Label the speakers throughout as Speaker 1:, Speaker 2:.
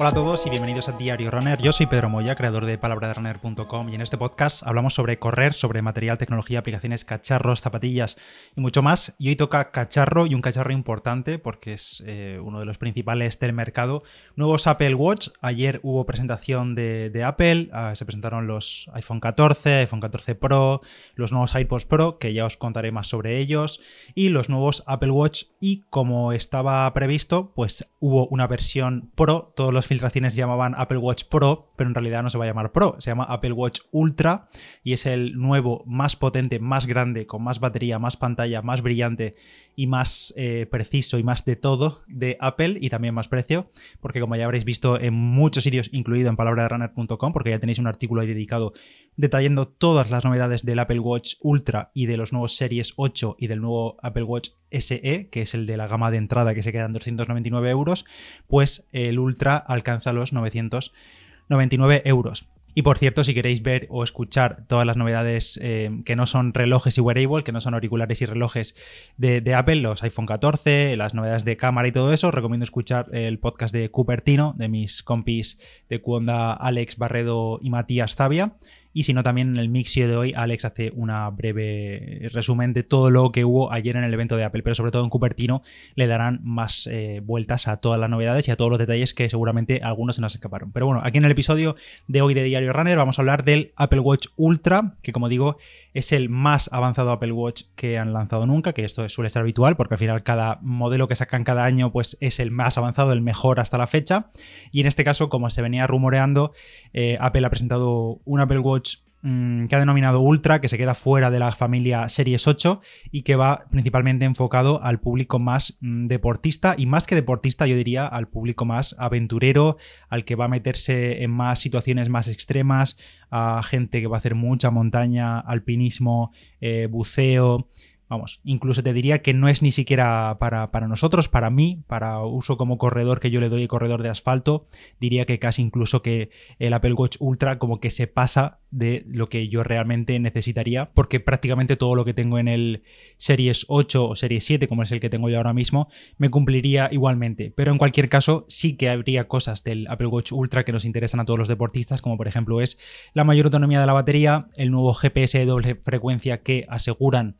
Speaker 1: Hola a todos y bienvenidos a Diario Runner. Yo soy Pedro Moya, creador de palabraderunner.com y en este podcast hablamos sobre correr, sobre material, tecnología, aplicaciones, cacharros, zapatillas y mucho más. Y hoy toca cacharro y un cacharro importante porque es eh, uno de los principales del mercado. Nuevos Apple Watch. Ayer hubo presentación de, Apple. Ah, se presentaron los iPhone 14, iPhone 14 Pro, los nuevos iPods Pro, que ya os contaré más sobre ellos, y los nuevos Apple Watch. Y como estaba previsto, pues hubo una versión Pro. Todos los filtraciones llamaban Apple Watch Pro, pero en realidad no se va a llamar Pro, se llama Apple Watch Ultra y es el nuevo, más potente, más grande, con más batería, más pantalla, más brillante y más eh, preciso y más de todo de Apple y también más precio, porque como ya habréis visto en muchos sitios, incluido en palabraderunner.com, porque ya tenéis un artículo ahí dedicado detallando todas las novedades del Apple Watch Ultra y de los nuevos Series 8 y del nuevo Apple Watch SE, que es el de la gama de entrada que se queda en 299 euros, pues el Ultra alcanza los 999 euros. Y por cierto, si queréis ver o escuchar todas las novedades eh, que no son relojes y wearable, que no son auriculares y relojes de, Apple, los iPhone 14, las novedades de cámara y todo eso, recomiendo escuchar el podcast de Cupertino, de mis compis de Cuonda, Alex Barredo y Matías Zavia. Y si no, también en el mixio de hoy, Alex hace una breve resumen de todo lo que hubo ayer en el evento de Apple, pero sobre todo en Cupertino le darán más eh, vueltas a todas las novedades y a todos los detalles que seguramente algunos se nos escaparon. Pero bueno, aquí en el episodio de hoy de Diario Runner vamos a hablar del Apple Watch Ultra, que como digo, es el más avanzado Apple Watch que han lanzado nunca, que esto suele ser habitual, porque al final cada modelo que sacan cada año pues es el más avanzado, el mejor hasta la fecha. Y en este caso, como se venía rumoreando, eh, Apple ha presentado un Apple Watch Mm, que ha denominado Ultra, que se queda fuera de la familia Series 8 y que va principalmente enfocado al público más mm, deportista y más que deportista yo diría al público más aventurero, al que va a meterse en más situaciones más extremas, a gente que va a hacer mucha montaña, alpinismo, eh, buceo, Vamos, incluso te diría que no es ni siquiera para, nosotros, para mí, para uso como corredor que yo le doy corredor de asfalto, diría que casi incluso que el Apple Watch Ultra como que se pasa de lo que yo realmente necesitaría, porque prácticamente todo lo que tengo en el Series 8 o Series 7, como es el que tengo yo ahora mismo, me cumpliría igualmente. Pero en cualquier caso, sí que habría cosas del Apple Watch Ultra que nos interesan a todos los deportistas, como por ejemplo es la mayor autonomía de la batería, el nuevo GPS de doble frecuencia que aseguran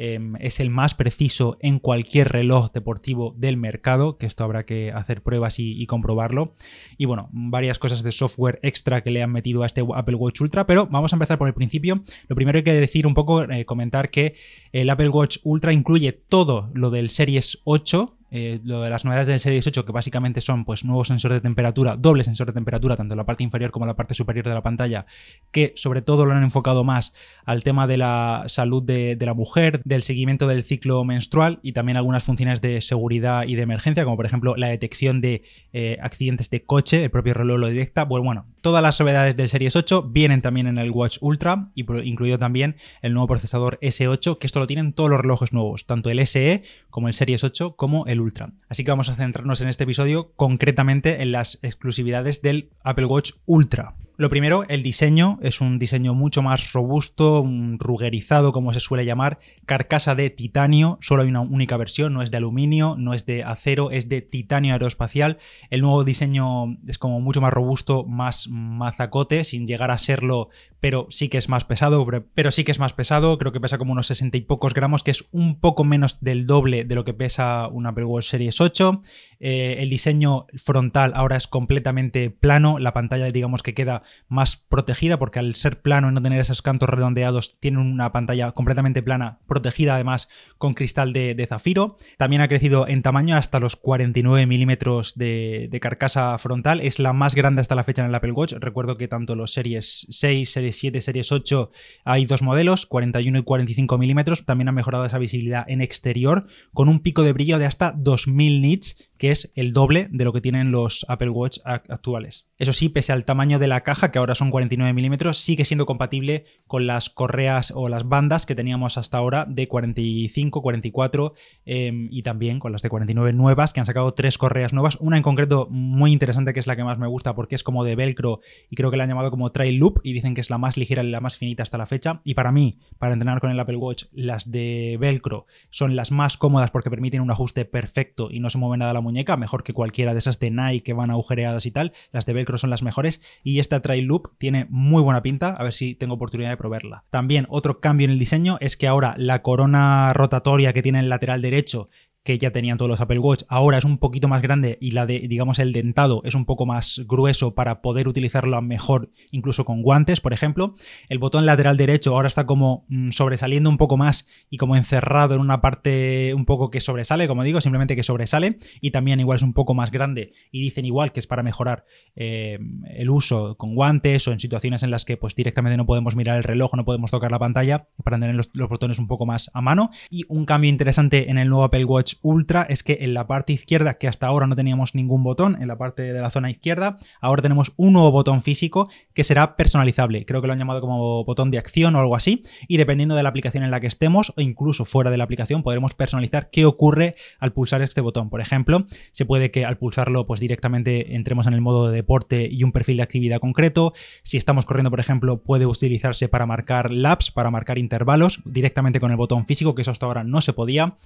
Speaker 1: Em, es el más preciso en cualquier reloj deportivo del mercado, que esto habrá que hacer pruebas y, comprobarlo. Y bueno, varias cosas de software extra que le han metido a este Apple Watch Ultra, pero vamos a empezar por el principio. Lo primero hay que decir un poco, eh, comentar que el Apple Watch Ultra incluye todo lo del Series 8, eh, lo de las novedades del Series 8, que básicamente son pues nuevo sensor de temperatura, doble sensor de temperatura, tanto en la parte inferior como en la parte superior de la pantalla, que sobre todo lo han enfocado más al tema de la salud de, la mujer, del seguimiento del ciclo menstrual y también algunas funciones de seguridad y de emergencia, como por ejemplo la detección de eh, accidentes de coche, el propio reloj lo detecta. Bueno, bueno, todas las novedades del Series 8 vienen también en el Watch Ultra, incluido también el nuevo procesador S8, que esto lo tienen todos los relojes nuevos, tanto el SE como el Series 8 como el Ultra. Así que vamos a centrarnos en este episodio concretamente en las exclusividades del Apple Watch Ultra. Lo primero, el diseño es un diseño mucho más robusto, rugerizado como se suele llamar, carcasa de titanio, solo hay una única versión, no es de aluminio, no es de acero, es de titanio aeroespacial. El nuevo diseño es como mucho más robusto, más mazacote, sin llegar a serlo, pero sí que es más pesado, pero sí que es más pesado, creo que pesa como unos 60 y pocos gramos, que es un poco menos del doble de lo que pesa una Apple Watch Series 8. Eh, el diseño frontal ahora es completamente plano, la pantalla digamos que queda más protegida porque al ser plano y no tener esos cantos redondeados tiene una pantalla completamente plana, protegida además con cristal de, zafiro. También ha crecido en tamaño hasta los 49 milímetros de, carcasa frontal, es la más grande hasta la fecha en el Apple Watch. Recuerdo que tanto los series 6, series 7, series 8 hay dos modelos, 41 y 45 milímetros. También ha mejorado esa visibilidad en exterior con un pico de brillo de hasta 2000 nits que es el doble de lo que tienen los Apple Watch actuales. Eso sí, pese al tamaño de la caja, que ahora son 49 milímetros, sigue siendo compatible con las correas o las bandas que teníamos hasta ahora de 45, 44 em, y también con las de 49 nuevas, que han sacado tres correas nuevas. Una en concreto muy interesante, que es la que más me gusta porque es como de velcro y creo que la han llamado como Trail Loop y dicen que es la más ligera y la más finita hasta la fecha. Y para mí, para entrenar con el Apple Watch, las de velcro son las más cómodas porque permiten un ajuste perfecto y no se mueve nada la muñeca, mejor que cualquiera de esas de Nike que van agujereadas y tal. Las de Velcro son las mejores y esta Trail Loop tiene muy buena pinta, a ver si tengo oportunidad de probarla. También otro cambio en el diseño es que ahora la corona rotatoria que tiene el lateral derecho que ya tenían todos los Apple Watch, ahora es un poquito más grande y la de, digamos, el dentado es un poco más grueso para poder utilizarlo mejor, incluso con guantes, por ejemplo. El botón lateral derecho ahora está como mm, sobresaliendo un poco más y como encerrado en una parte un poco que sobresale, como digo, simplemente que sobresale. Y también igual es un poco más grande y dicen igual que es para mejorar eh, el uso con guantes o en situaciones en las que pues directamente no podemos mirar el reloj, no podemos tocar la pantalla, para tener los, los botones un poco más a mano. Y un cambio interesante en el nuevo Apple Watch Ultra es que en la parte izquierda, que hasta ahora no teníamos ningún botón, en la parte de la zona izquierda, ahora tenemos un nuevo botón físico que será personalizable. Creo que lo han llamado como botón de acción o algo así. Y dependiendo de la aplicación en la que estemos, o incluso fuera de la aplicación, podremos personalizar qué ocurre al pulsar este botón. Por ejemplo, se puede que al pulsarlo, pues directamente entremos en el modo de deporte y un perfil de actividad concreto. Si estamos corriendo, por ejemplo, puede utilizarse para marcar laps, para marcar intervalos, directamente con el botón físico, que eso hasta ahora no se podía.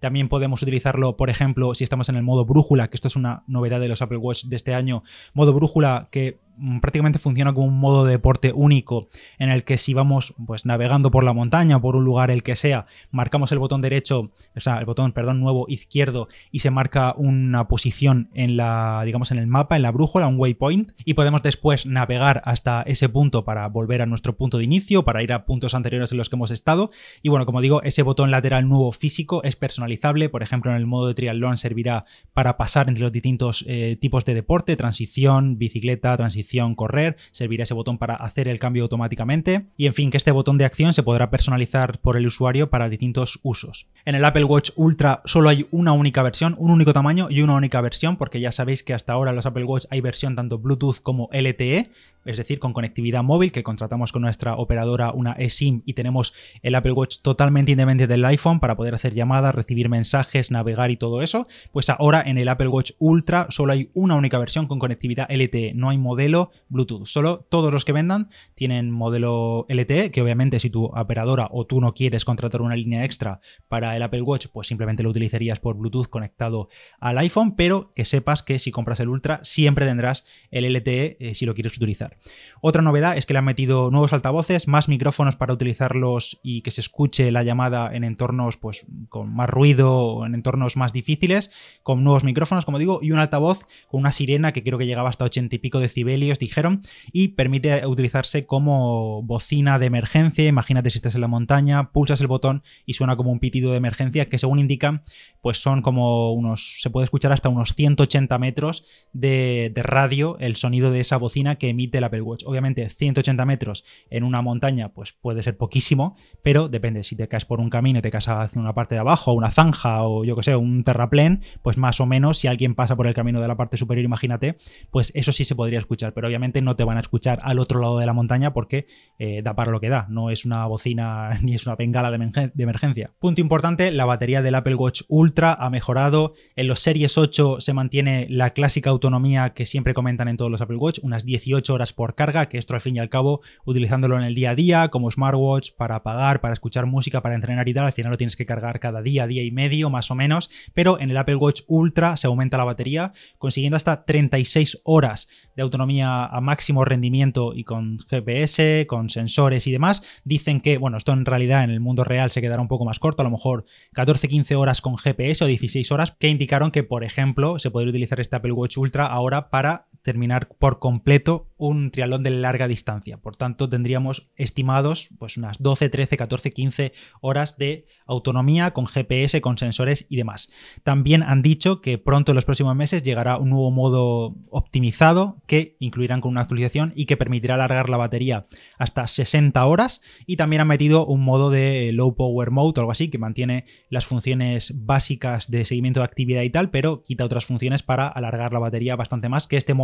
Speaker 1: También podemos utilizarlo, por ejemplo, si estamos en el modo brújula, que esto es una novedad de los Apple Watch de este año, modo brújula que prácticamente funciona como un modo de deporte único en el que si vamos pues navegando por la montaña o por un lugar el que sea, marcamos el botón derecho, o sea, el botón, perdón, nuevo izquierdo y se marca una posición en la, digamos, en el mapa, en la brújula, un waypoint y podemos después navegar hasta ese punto para volver a nuestro punto de inicio, para ir a puntos anteriores en los que hemos estado. Y bueno, como digo, ese botón lateral nuevo físico es personalizable, por ejemplo, en el modo de triatlón servirá para pasar entre los distintos eh, tipos de deporte, transición, bicicleta, transición correr, servirá ese botón para hacer el cambio automáticamente y en fin que este botón de acción se podrá personalizar por el usuario para distintos usos. En el Apple Watch Ultra solo hay una única versión, un único tamaño y una única versión porque ya sabéis que hasta ahora los Apple Watch hay versión tanto Bluetooth como LTE, es decir, con conectividad móvil que contratamos con nuestra operadora una eSIM y tenemos el Apple Watch totalmente independiente del iPhone para poder hacer llamadas, recibir mensajes, navegar y todo eso, pues ahora en el Apple Watch Ultra solo hay una única versión con conectividad LTE, no hay modelo Bluetooth, solo todos los que vendan tienen modelo LTE, que obviamente si tu operadora o tú no quieres contratar una línea extra para el Apple Watch, pues simplemente lo utilizarías por Bluetooth conectado al iPhone, pero que sepas que si compras el Ultra siempre tendrás el LTE eh, si lo quieres utilizar. Otra novedad es que le han metido nuevos altavoces, más micrófonos para utilizarlos y que se escuche la llamada en entornos pues, con más ruido en entornos más difíciles, con nuevos micrófonos, como digo, y un altavoz con una sirena que creo que llegaba hasta 80 y pico decibelios, dijeron, y permite utilizarse como bocina de emergencia. Imagínate si estás en la montaña, pulsas el botón y suena como un pitido de emergencia que según indican, pues son como unos, se puede escuchar hasta unos 180 metros de radio el sonido de esa bocina que emite Apple Watch. Obviamente 180 metros en una montaña pues puede ser poquísimo, pero depende, si te caes por un camino y te caes hacia una parte de abajo, una zanja o yo que sé, un terraplén, pues más o menos si alguien pasa por el camino de la parte superior, imagínate, pues eso sí se podría escuchar, pero obviamente no te van a escuchar al otro lado de la montaña porque eh, da para lo que da, no es una bocina ni es una bengala de, de emergencia. Punto importante, la batería del Apple Watch Ultra ha mejorado, en los Series 8 se mantiene la clásica autonomía que siempre comentan en todos los Apple Watch, unas 18 horas por carga, que esto al fin y al cabo, utilizándolo en el día a día, como smartwatch, para apagar, para escuchar música, para entrenar y tal, al final lo tienes que cargar cada día, día y medio, más o menos, pero en el Apple Watch Ultra se aumenta la batería, consiguiendo hasta 36 horas de autonomía a máximo rendimiento y con GPS, con sensores y demás. Dicen que, bueno, esto en realidad en el mundo real se quedará un poco más corto, a lo mejor 14-15 horas con GPS o 16 horas, que indicaron que, por ejemplo, se podría utilizar este Apple Watch Ultra ahora para terminar por completo un triatlón de larga distancia. Por tanto, tendríamos estimados pues unas 12, 13, 14, 15 horas de autonomía con GPS, con sensores y demás. También han dicho que pronto en los próximos meses llegará un nuevo modo optimizado que incluirán con una actualización y que permitirá alargar la batería hasta 60 horas y también han metido un modo de low power mode o algo así que mantiene las funciones básicas de seguimiento de actividad y tal, pero quita otras funciones para alargar la batería bastante más, que este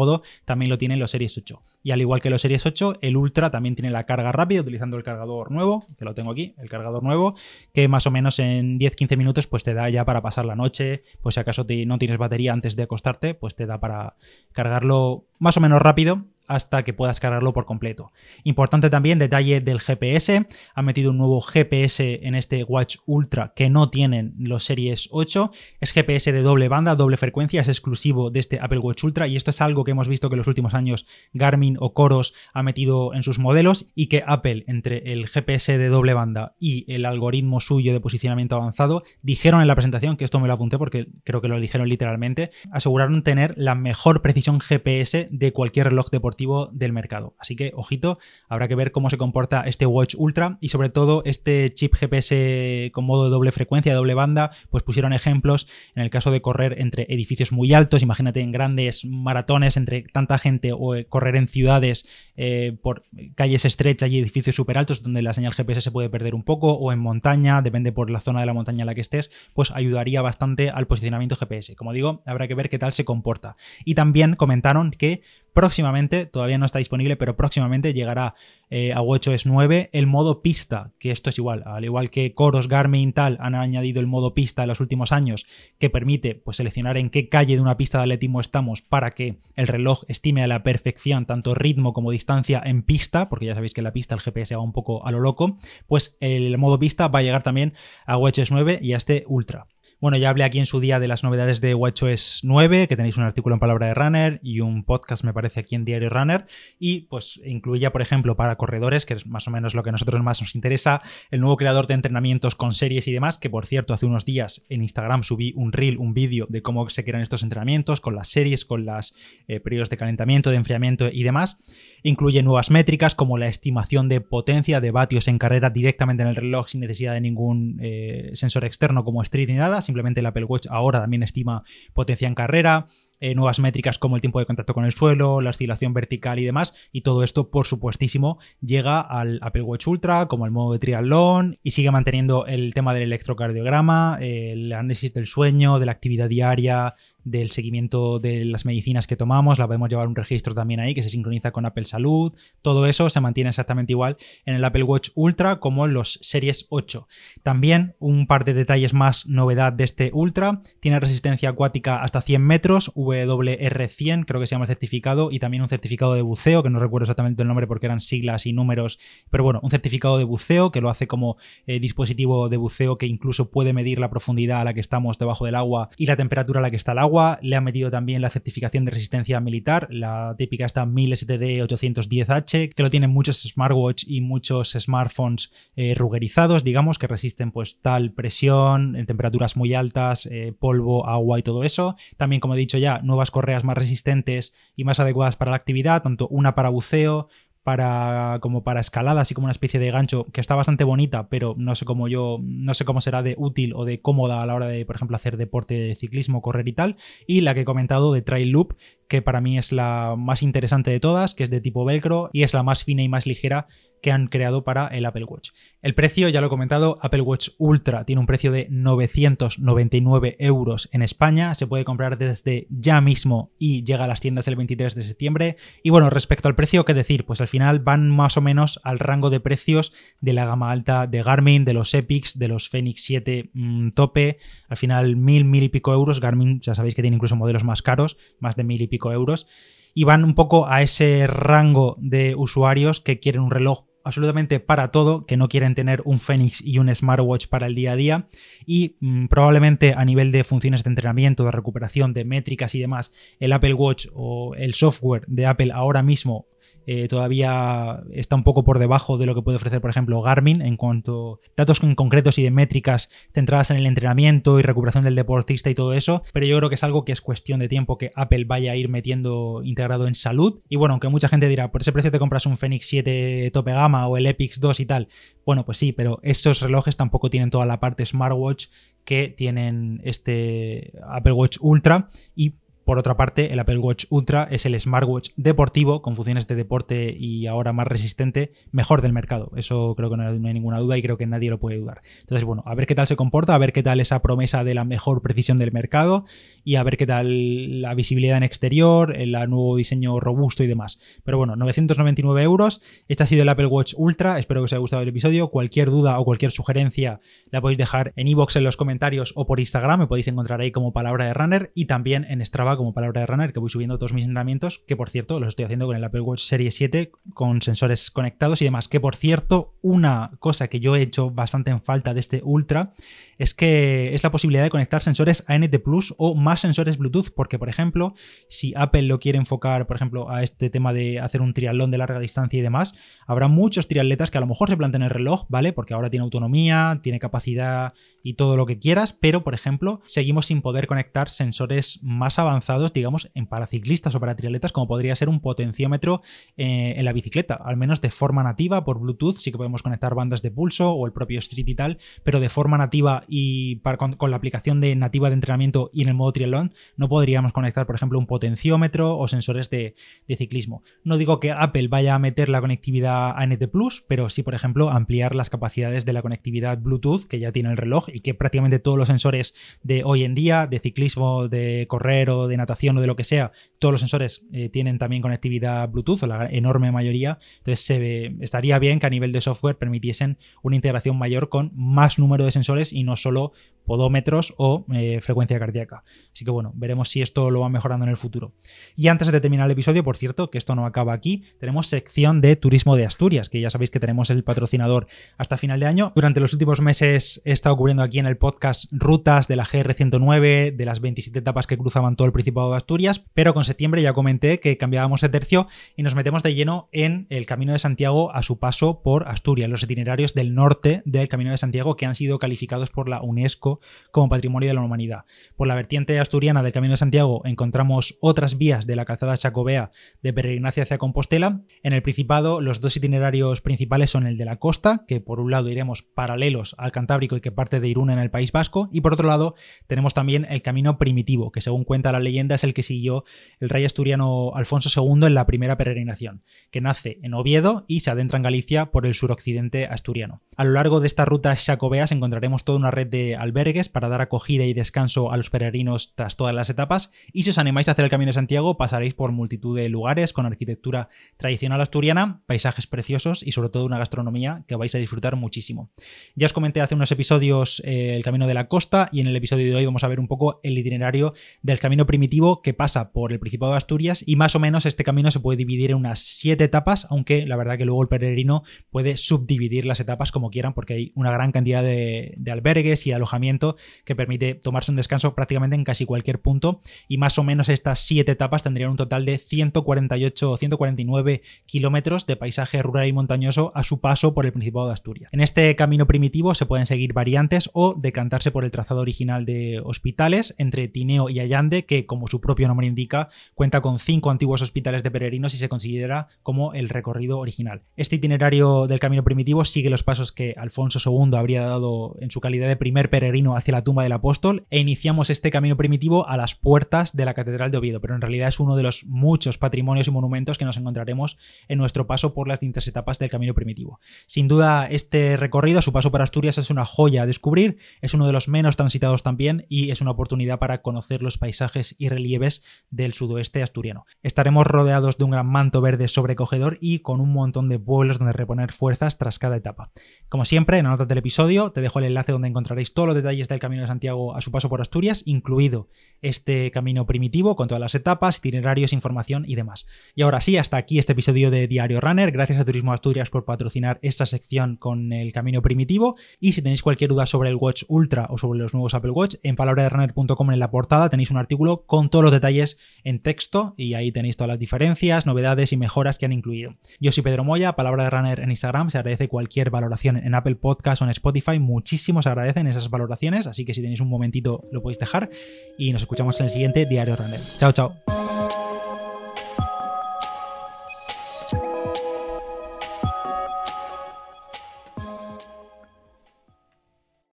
Speaker 1: también lo tienen los Series 8. Y al igual que los Series 8, el Ultra también tiene la carga rápida utilizando el cargador nuevo, que lo tengo aquí, el cargador nuevo, que más o menos en 10-15 minutos pues te da ya para pasar la noche, pues si acaso no tienes batería antes de acostarte, pues te da para cargarlo más o menos rápido hasta que puedas cargarlo por completo. Importante también, detalle del GPS, han metido un nuevo GPS en este Watch Ultra que no tienen los Series 8, es GPS de doble banda, doble frecuencia, es exclusivo de este Apple Watch Ultra y esto es algo que hemos visto que en los últimos años Garmin o Coros ha metido en sus modelos y que Apple entre el GPS de doble banda y el algoritmo suyo de posicionamiento avanzado dijeron en la presentación, que esto me lo apunté porque creo que lo dijeron literalmente, aseguraron tener la mejor precisión GPS de cualquier reloj deportivo del mercado. Así que, ojito, habrá que ver cómo se comporta este Watch Ultra y sobre todo este chip GPS con modo de doble frecuencia, doble banda, pues pusieron ejemplos en el caso de correr entre edificios muy altos, imagínate en grandes maratones entre tanta gente o correr en ciudades eh, por calles estrechas y edificios súper altos donde la señal GPS se puede perder un poco o en montaña, depende por la zona de la montaña en la que estés, pues ayudaría bastante al posicionamiento GPS. Como digo, habrá que ver qué tal se comporta. Y también comentaron que próximamente, todavía no está disponible, pero próximamente llegará eh, a WatchOS 9 el modo pista, que esto es igual, al igual que Coros, Garmin tal han añadido el modo pista en los últimos años, que permite pues, seleccionar en qué calle de una pista de atletismo estamos para que el reloj estime a la perfección tanto ritmo como distancia en pista, porque ya sabéis que en la pista el GPS va un poco a lo loco, pues el modo pista va a llegar también a WatchOS 9 y a este Ultra. Bueno, ya hablé aquí en su día de las novedades de WatchOS 9, que tenéis un artículo en Palabra de Runner y un podcast, me parece, aquí en Diario Runner. Y pues incluía, por ejemplo, para corredores, que es más o menos lo que a nosotros más nos interesa, el nuevo creador de entrenamientos con series y demás, que por cierto, hace unos días en Instagram subí un reel, un vídeo de cómo se crean estos entrenamientos, con las series, con los eh, periodos de calentamiento, de enfriamiento y demás. Incluye nuevas métricas como la estimación de potencia de vatios en carrera directamente en el reloj sin necesidad de ningún eh, sensor externo como Street ni nada. Simplemente el Apple Watch ahora también estima potencia en carrera. Eh, nuevas métricas como el tiempo de contacto con el suelo, la oscilación vertical y demás. Y todo esto, por supuestísimo, llega al Apple Watch Ultra como el modo de triatlón y sigue manteniendo el tema del electrocardiograma, el análisis del sueño, de la actividad diaria, del seguimiento de las medicinas que tomamos, la podemos llevar un registro también ahí que se sincroniza con Apple Salud, todo eso se mantiene exactamente igual en el Apple Watch Ultra como en los Series 8. También un par de detalles más novedad de este Ultra, tiene resistencia acuática hasta 100 metros, WR100 creo que se llama el certificado y también un certificado de buceo, que no recuerdo exactamente el nombre porque eran siglas y números, pero bueno, un certificado de buceo que lo hace como eh, dispositivo de buceo que incluso puede medir la profundidad a la que estamos debajo del agua y la temperatura a la que está el agua le ha metido también la certificación de resistencia militar, la típica está 1000 STD 810H, que lo tienen muchos smartwatch y muchos smartphones eh, rugerizados, digamos, que resisten pues tal presión, en temperaturas muy altas, eh, polvo, agua y todo eso. También, como he dicho ya, nuevas correas más resistentes y más adecuadas para la actividad, tanto una para buceo, para como para escalada, así como una especie de gancho que está bastante bonita, pero no sé cómo yo, no sé cómo será de útil o de cómoda a la hora de, por ejemplo, hacer deporte de ciclismo, correr y tal. Y la que he comentado de Trail Loop, que para mí es la más interesante de todas, que es de tipo velcro y es la más fina y más ligera que han creado para el Apple Watch. El precio, ya lo he comentado, Apple Watch Ultra tiene un precio de 999 euros en España, se puede comprar desde ya mismo y llega a las tiendas el 23 de septiembre. Y bueno, respecto al precio, ¿qué decir? Pues al final van más o menos al rango de precios de la gama alta de Garmin, de los Epics, de los Fenix 7 mm, tope, al final mil, mil y pico euros, Garmin ya sabéis que tiene incluso modelos más caros, más de mil y pico euros y van un poco a ese rango de usuarios que quieren un reloj absolutamente para todo, que no quieren tener un Fenix y un smartwatch para el día a día y mm, probablemente a nivel de funciones de entrenamiento, de recuperación, de métricas y demás, el Apple Watch o el software de Apple ahora mismo eh, todavía está un poco por debajo de lo que puede ofrecer, por ejemplo, Garmin en cuanto a datos concretos y de métricas centradas en el entrenamiento y recuperación del deportista y todo eso, pero yo creo que es algo que es cuestión de tiempo que Apple vaya a ir metiendo integrado en salud. Y bueno, aunque mucha gente dirá, por ese precio te compras un Fenix 7 tope gama o el Epix 2 y tal. Bueno, pues sí, pero esos relojes tampoco tienen toda la parte smartwatch que tienen este Apple Watch Ultra y por otra parte, el Apple Watch Ultra es el smartwatch deportivo con funciones de deporte y ahora más resistente, mejor del mercado. Eso creo que no hay ninguna duda y creo que nadie lo puede dudar. Entonces, bueno, a ver qué tal se comporta, a ver qué tal esa promesa de la mejor precisión del mercado y a ver qué tal la visibilidad en exterior, el nuevo diseño robusto y demás. Pero bueno, 999 euros. Este ha sido el Apple Watch Ultra. Espero que os haya gustado el episodio. Cualquier duda o cualquier sugerencia la podéis dejar en iBox en los comentarios o por Instagram. Me podéis encontrar ahí como palabra de runner y también en Strava como palabra de runner, que voy subiendo todos mis entrenamientos, que por cierto los estoy haciendo con el Apple Watch Series 7 con sensores conectados y demás. Que por cierto, una cosa que yo he hecho bastante en falta de este Ultra es que es la posibilidad de conectar sensores ANT Plus o más sensores Bluetooth, porque por ejemplo, si Apple lo quiere enfocar, por ejemplo, a este tema de hacer un triatlón de larga distancia y demás, habrá muchos triatletas que a lo mejor se planteen el reloj, ¿vale? Porque ahora tiene autonomía, tiene capacidad y todo lo que quieras, pero por ejemplo, seguimos sin poder conectar sensores más avanzados, digamos, en paraciclistas o para triatletas, como podría ser un potenciómetro eh, en la bicicleta, al menos de forma nativa por Bluetooth, sí que podemos conectar bandas de pulso o el propio Street y tal, pero de forma nativa y con, la aplicación de nativa de entrenamiento y en el modo triatlón, no podríamos conectar, por ejemplo, un potenciómetro o sensores de, ciclismo. No digo que Apple vaya a meter la conectividad ANT Plus, pero sí, por ejemplo, ampliar las capacidades de la conectividad Bluetooth que ya tiene el reloj y que prácticamente todos los sensores de hoy en día, de ciclismo, de correr o de natación o de lo que sea, todos los sensores eh, tienen también conectividad Bluetooth, o la enorme mayoría. Entonces se estaría bien que a nivel de software permitiesen una integración mayor con más número de sensores y no solo podómetros o eh, frecuencia cardíaca. Así que bueno, veremos si esto lo va mejorando en el futuro. Y antes de terminar el episodio, por cierto, que esto no acaba aquí, tenemos sección de turismo de Asturias, que ya sabéis que tenemos el patrocinador hasta final de año. Durante los últimos meses he estado cubriendo aquí en el podcast rutas de la GR109, de las 27 etapas que cruzaban todo el Principado de Asturias, pero con septiembre ya comenté que cambiábamos de tercio y nos metemos de lleno en el Camino de Santiago a su paso por Asturias, los itinerarios del norte del Camino de Santiago que han sido calificados por la UNESCO como patrimonio de la humanidad. Por la vertiente asturiana del Camino de Santiago encontramos otras vías de la calzada chacobea de peregrinación hacia Compostela. En el Principado los dos itinerarios principales son el de la costa, que por un lado iremos paralelos al Cantábrico y que parte de Irún en el País Vasco, y por otro lado tenemos también el camino primitivo, que según cuenta la leyenda es el que siguió el rey asturiano Alfonso II en la primera peregrinación, que nace en Oviedo y se adentra en Galicia por el suroccidente asturiano. A lo largo de esta ruta chacobeas encontraremos toda una red de albergues para dar acogida y descanso a los peregrinos tras todas las etapas. Y si os animáis a hacer el Camino de Santiago, pasaréis por multitud de lugares con arquitectura tradicional asturiana, paisajes preciosos y sobre todo una gastronomía que vais a disfrutar muchísimo. Ya os comenté hace unos episodios eh, el Camino de la Costa y en el episodio de hoy vamos a ver un poco el itinerario del camino primitivo que pasa por el Principado de Asturias y más o menos este camino se puede dividir en unas siete etapas, aunque la verdad que luego el peregrino puede subdividir las etapas como quieran porque hay una gran cantidad de, de albergues y alojamientos que permite tomarse un descanso prácticamente en casi cualquier punto y más o menos estas siete etapas tendrían un total de 148 o 149 kilómetros de paisaje rural y montañoso a su paso por el Principado de Asturias. En este camino primitivo se pueden seguir variantes o decantarse por el trazado original de hospitales entre Tineo y Allande, que como su propio nombre indica, cuenta con cinco antiguos hospitales de peregrinos y se considera como el recorrido original. Este itinerario del camino primitivo sigue los pasos que Alfonso II habría dado en su calidad de primer peregrino hacia la tumba del apóstol e iniciamos este camino primitivo a las puertas de la Catedral de Oviedo, pero en realidad es uno de los muchos patrimonios y monumentos que nos encontraremos en nuestro paso por las distintas etapas del camino primitivo. Sin duda, este recorrido, su paso por Asturias, es una joya a descubrir, es uno de los menos transitados también y es una oportunidad para conocer los paisajes y relieves del sudoeste asturiano. Estaremos rodeados de un gran manto verde sobrecogedor y con un montón de pueblos donde reponer fuerzas tras cada etapa. Como siempre, en la del episodio te dejo el enlace donde encontraréis todos los detalles está el Camino de Santiago a su paso por Asturias, incluido este camino primitivo con todas las etapas, itinerarios, información y demás. Y ahora sí, hasta aquí este episodio de Diario Runner. Gracias a Turismo Asturias por patrocinar esta sección con el camino primitivo. Y si tenéis cualquier duda sobre el Watch Ultra o sobre los nuevos Apple Watch, en palabraderunner.com en la portada tenéis un artículo con todos los detalles en texto y ahí tenéis todas las diferencias, novedades y mejoras que han incluido. Yo soy Pedro Moya, Palabra de Runner en Instagram. Se agradece cualquier valoración en Apple Podcast o en Spotify. Muchísimos agradecen esas valoraciones así que si tenéis un momentito lo podéis dejar y nos escuchamos en el siguiente Diario Runner. Chao, chao.